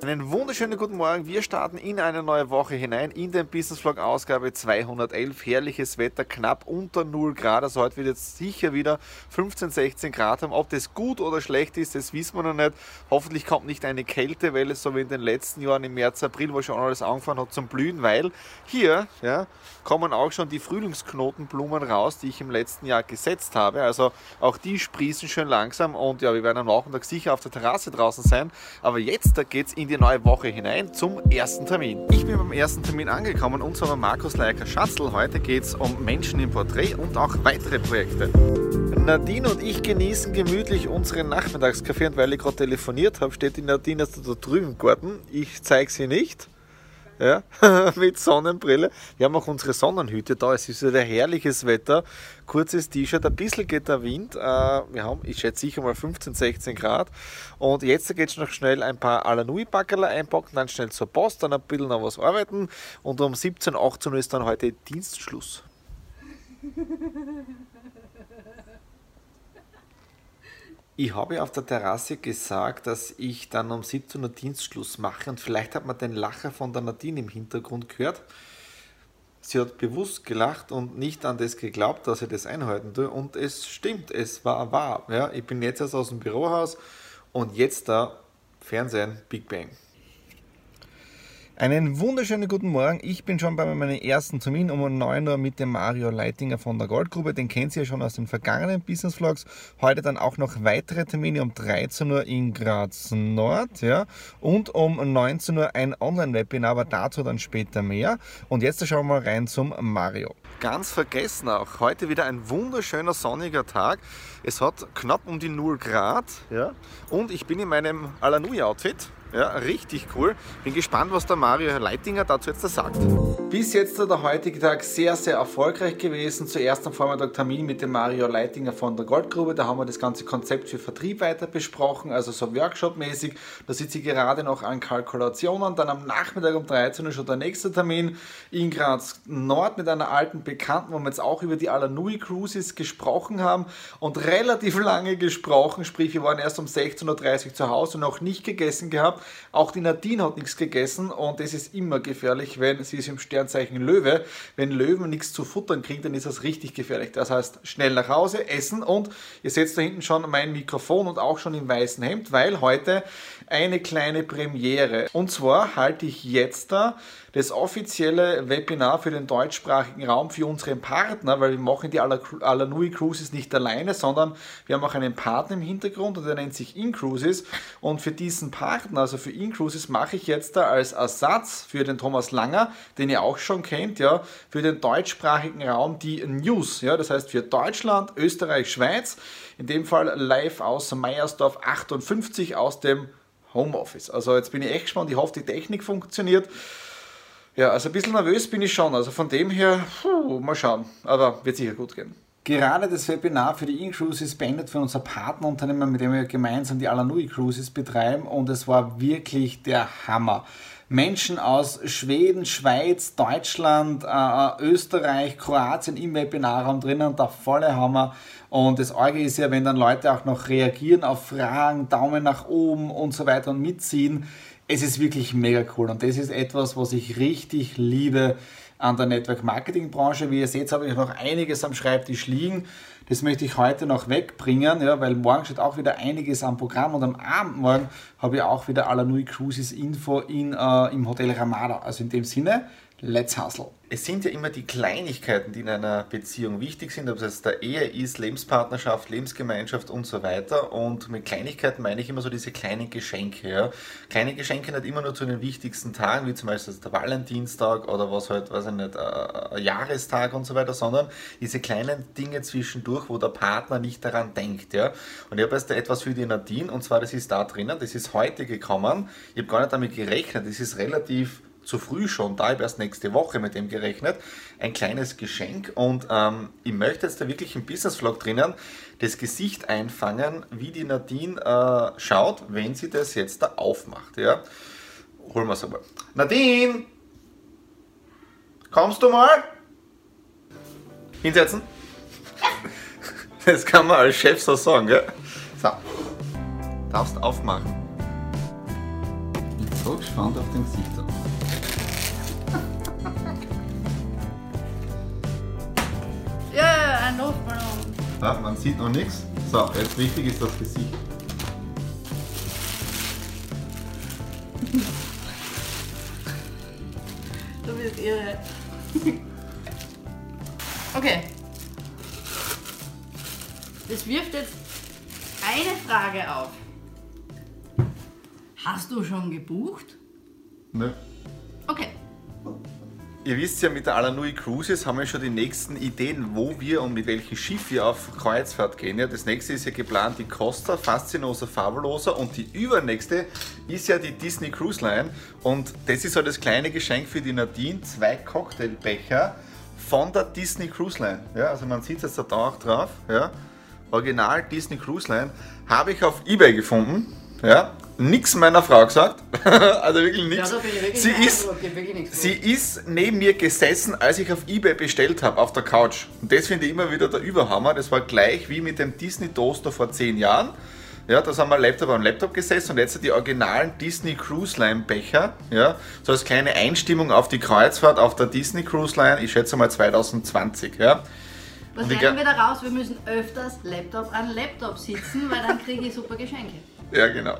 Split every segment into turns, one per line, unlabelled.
Einen wunderschönen guten Morgen. Wir starten in eine neue Woche hinein in den Business Vlog Ausgabe 211. Herrliches Wetter, knapp unter 0 Grad. Also heute wird jetzt sicher wieder 15, 16 Grad haben. Ob das gut oder schlecht ist, das wissen wir noch nicht. Hoffentlich kommt nicht eine Kältewelle, so wie in den letzten Jahren im März, April, wo schon alles angefangen hat zum Blühen, weil hier ja, kommen auch schon die Frühlingsknotenblumen raus, die ich im letzten Jahr gesetzt habe. Also auch die sprießen schön langsam und ja, wir werden am Nachmittag sicher auf der Terrasse draußen sein. Aber jetzt, da geht es in in die neue Woche hinein zum ersten Termin. Ich bin beim ersten Termin angekommen und zwar Markus Leiker Schatzl. Heute geht es um Menschen im Porträt und auch weitere Projekte. Nadine und ich genießen gemütlich unseren Nachmittagskaffee und weil ich gerade telefoniert habe, steht die Nadine jetzt da drüben im Garten. Ich zeige sie nicht ja, mit Sonnenbrille. Wir haben auch unsere Sonnenhüte da. Es ist wieder herrliches Wetter. Kurzes T-Shirt, ein bisschen geht der Wind. Äh, wir haben, ich schätze sicher mal 15, 16 Grad. Und jetzt geht es noch schnell ein paar Alanui-Backerl einpacken, dann schnell zur Post, dann ein bisschen noch was arbeiten. Und um 17, 18 Uhr ist dann heute Dienstschluss. Ich habe auf der Terrasse gesagt, dass ich dann um 17 Uhr Dienstschluss mache und vielleicht hat man den Lacher von der Nadine im Hintergrund gehört. Sie hat bewusst gelacht und nicht an das geglaubt, dass ich das einhalten tue und es stimmt, es war wahr. Ja, ich bin jetzt erst aus dem Bürohaus und jetzt da Fernsehen Big Bang. Einen wunderschönen guten Morgen. Ich bin schon bei meinem ersten Termin um 9 Uhr mit dem Mario Leitinger von der Goldgrube. Den kennt ihr ja schon aus den vergangenen Business Vlogs. Heute dann auch noch weitere Termine um 13 Uhr in Graz Nord ja, und um 19 Uhr ein Online-Webinar, aber dazu dann später mehr. Und jetzt schauen wir mal rein zum Mario. Ganz vergessen auch, heute wieder ein wunderschöner sonniger Tag. Es hat knapp um die 0 Grad ja, und ich bin in meinem Alanui-Outfit. Ja, richtig cool. Bin gespannt, was der Mario Leitinger dazu jetzt sagt. Bis jetzt der heutige Tag sehr, sehr erfolgreich gewesen. Zuerst am Vormittag Termin mit dem Mario Leitinger von der Goldgrube. Da haben wir das ganze Konzept für Vertrieb weiter besprochen, also so Workshop-mäßig. Da sitze ich gerade noch an Kalkulationen. Dann am Nachmittag um 13 Uhr schon der nächste Termin in Graz Nord mit einer alten Bekannten, wo wir jetzt auch über die Alanui Cruises gesprochen haben und relativ lange gesprochen. Sprich, wir waren erst um 16.30 Uhr zu Hause und noch nicht gegessen gehabt. Auch die Nadine hat nichts gegessen und das ist immer gefährlich, wenn sie ist im Sternzeichen Löwe. Wenn Löwen nichts zu futtern kriegen, dann ist das richtig gefährlich. Das heißt, schnell nach Hause, essen und ihr seht da hinten schon mein Mikrofon und auch schon im weißen Hemd, weil heute eine kleine Premiere. Und zwar halte ich jetzt da das offizielle Webinar für den deutschsprachigen Raum für unseren Partner, weil wir machen die Alanui Cruises nicht alleine, sondern wir haben auch einen Partner im Hintergrund und der nennt sich InCruises. Und für diesen Partner, also für InCruises, mache ich jetzt da als Ersatz für den Thomas Langer, den ihr auch schon kennt, ja, für den deutschsprachigen Raum die News. Ja, das heißt für Deutschland, Österreich, Schweiz. In dem Fall live aus Meiersdorf 58 aus dem Homeoffice. Also jetzt bin ich echt gespannt. Ich hoffe, die Technik funktioniert. Ja, also ein bisschen nervös bin ich schon. Also von dem her, puh, mal schauen. Aber wird sicher gut gehen. Gerade das Webinar für die InCruises beendet für unser Partnerunternehmen, mit dem wir gemeinsam die Alanui Cruises betreiben und es war wirklich der Hammer. Menschen aus Schweden, Schweiz, Deutschland, äh, Österreich, Kroatien im Webinarraum drinnen, der volle Hammer. Und das Orge ist ja, wenn dann Leute auch noch reagieren auf Fragen, Daumen nach oben und so weiter und mitziehen. Es ist wirklich mega cool und das ist etwas, was ich richtig liebe an der Network Marketing Branche. Wie ihr seht, habe ich noch einiges am Schreibtisch liegen. Das möchte ich heute noch wegbringen, ja, weil morgen steht auch wieder einiges am Programm und am Abend morgen habe ich auch wieder Alanui Cruises Info in, äh, im Hotel Ramada. Also in dem Sinne,
Let's hustle.
Es sind ja immer die Kleinigkeiten, die in einer Beziehung wichtig sind, ob es jetzt der Ehe ist, Lebenspartnerschaft, Lebensgemeinschaft und so weiter. Und mit Kleinigkeiten meine ich immer so diese kleinen Geschenke. Ja. Kleine Geschenke nicht immer nur zu den wichtigsten Tagen, wie zum Beispiel der Valentinstag oder was halt, weiß ich nicht, ein Jahrestag und so weiter, sondern diese kleinen Dinge zwischendurch, wo der Partner nicht daran denkt. Ja. Und ich habe jetzt etwas für die Nadine, und zwar das ist da drinnen, das ist heute gekommen. Ich habe gar nicht damit gerechnet, das ist relativ zu früh schon, da habe erst nächste Woche mit dem gerechnet, ein kleines Geschenk und ähm, ich möchte jetzt da wirklich im Business Vlog drinnen das Gesicht einfangen, wie die Nadine äh, schaut, wenn sie das jetzt da aufmacht. Ja? Holen wir es aber. Nadine! Kommst du mal? Hinsetzen? Das kann man als Chef so sagen, gell? So. Darfst aufmachen. Ich bin so gespannt auf den Gesicht.
Luftballon.
Ja, man sieht noch nichts. So, jetzt wichtig ist das Gesicht.
Du bist irre. Okay. Das wirft jetzt eine Frage auf. Hast du schon gebucht?
Nö.
Okay.
Ihr wisst ja, mit der Alanui Cruises haben wir schon die nächsten Ideen, wo wir und mit welchem Schiff wir auf Kreuzfahrt gehen. Ja, das nächste ist ja geplant die Costa, Fascinosa, Fabulosa und die übernächste ist ja die Disney Cruise Line. Und das ist so das kleine Geschenk für die Nadine, zwei Cocktailbecher von der Disney Cruise Line. Ja, also man sieht es jetzt da auch drauf. Ja. Original Disney Cruise Line habe ich auf Ebay gefunden. Ja, nichts meiner Frau gesagt. also wirklich nichts. Ja, sie, ist, sie ist neben mir gesessen, als ich auf Ebay bestellt habe, auf der Couch. Und das finde ich immer wieder der Überhammer. Das war gleich wie mit dem Disney Toaster vor zehn Jahren. Ja, da haben wir Laptop am Laptop gesessen und jetzt die originalen Disney Cruise Line Becher. Ja, so als kleine Einstimmung auf die Kreuzfahrt auf der Disney Cruise Line, ich schätze mal 2020. Ja.
Was lernen wir daraus? Wir müssen öfters Laptop an Laptop sitzen, weil dann kriege ich super Geschenke.
Ja, genau.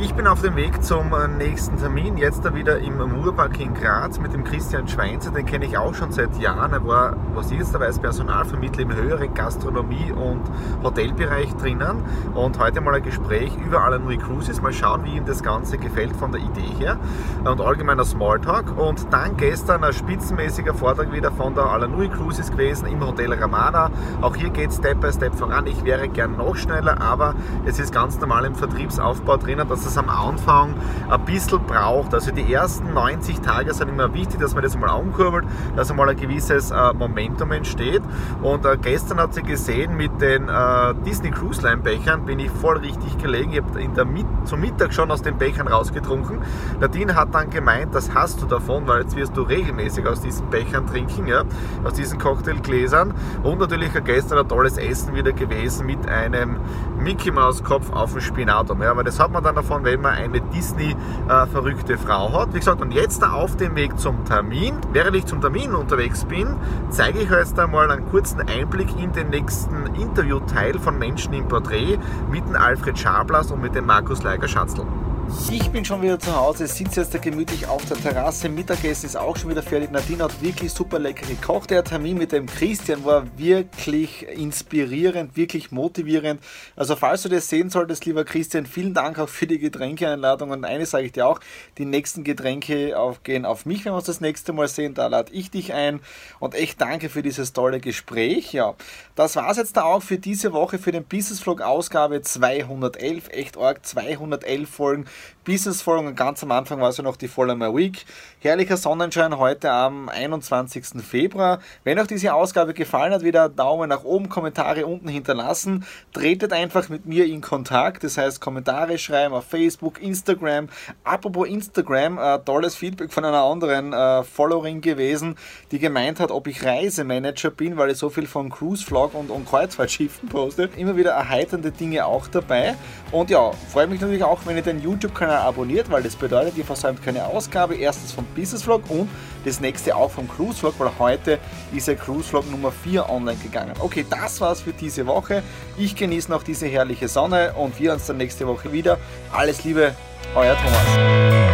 Ich bin auf dem Weg zum äh, nächsten Termin, jetzt da wieder im Murpark in Graz mit dem Christian Schweinzer, den kenne ich auch schon seit Jahren. Er war, was ist dabei, als Personalvermittler im höheren Gastronomie- und Hotelbereich drinnen und heute mal ein Gespräch über Alanui Cruises, mal schauen, wie ihm das Ganze gefällt von der Idee her und allgemeiner Smalltalk und dann gestern ein spitzenmäßiger Vortrag wieder von der Alanui Cruises gewesen im Hotel Ramada. Auch hier geht es Step by Step voran. Ich wäre gern noch schneller, aber es ist ganz normal im Vertriebsaufbau drinnen, dass es am Anfang ein bisschen braucht. Also die ersten 90 Tage sind immer wichtig, dass man das mal ankurbelt, dass einmal ein gewisses äh, Momentum entsteht. Und äh, gestern hat sie gesehen, mit den äh, Disney Cruise Line Bechern bin ich voll richtig gelegen. Ich habe in der Mit zum Mittag schon aus den Bechern rausgetrunken. Nadine hat dann gemeint, das hast du davon, weil jetzt wirst du regelmäßig aus diesen Bechern trinken, ja, aus diesen Cocktailgläsern. Und natürlich gestern ein tolles Essen wieder gewesen mit einem Mickey Mouse Kopf auf dem Spinatum. Ja, aber das hat man dann davon, wenn man eine Disney-verrückte Frau hat. Wie gesagt, und jetzt auf dem Weg zum Termin. Während ich zum Termin unterwegs bin, zeige ich euch jetzt einmal einen kurzen Einblick in den nächsten Interviewteil von Menschen im Porträt mit dem Alfred Schablas und mit dem Markus Leiger-Schatzl. Ich bin schon wieder zu Hause, sitze jetzt da gemütlich auf der Terrasse. Mittagessen ist auch schon wieder fertig. Nadine hat wirklich super lecker gekocht. Der Termin mit dem Christian war wirklich inspirierend, wirklich motivierend. Also falls du das sehen solltest, lieber Christian, vielen Dank auch für die Getränkeeinladung. Und eines sage ich dir auch, die nächsten Getränke gehen auf mich, wenn wir uns das nächste Mal sehen. Da lade ich dich ein. Und echt danke für dieses tolle Gespräch. Ja, das war es jetzt da auch für diese Woche, für den Business Vlog Ausgabe 211. Echt arg, 211 Folgen. Business-Folgen. Ganz am Anfang war es ja noch die Follow My Week. Herrlicher Sonnenschein heute am 21. Februar. Wenn euch diese Ausgabe gefallen hat, wieder Daumen nach oben, Kommentare unten hinterlassen. Tretet einfach mit mir in Kontakt. Das heißt, Kommentare schreiben auf Facebook, Instagram. Apropos Instagram, äh, tolles Feedback von einer anderen äh, Followerin gewesen, die gemeint hat, ob ich Reisemanager bin, weil ich so viel von Cruise Vlog und, und Kreuzfahrtschiffen poste. Immer wieder erheiternde Dinge auch dabei. Und ja, freue mich natürlich auch, wenn ihr den YouTube-Kanal abonniert, weil das bedeutet, ihr versäumt keine Ausgabe. Erstens vom Business Vlog und das nächste auch vom Cruise Vlog, weil heute ist der Cruise Vlog Nummer 4 online gegangen. Okay, das war's für diese Woche. Ich genieße noch diese herrliche Sonne und wir uns dann nächste Woche wieder. Alles Liebe, Euer Thomas.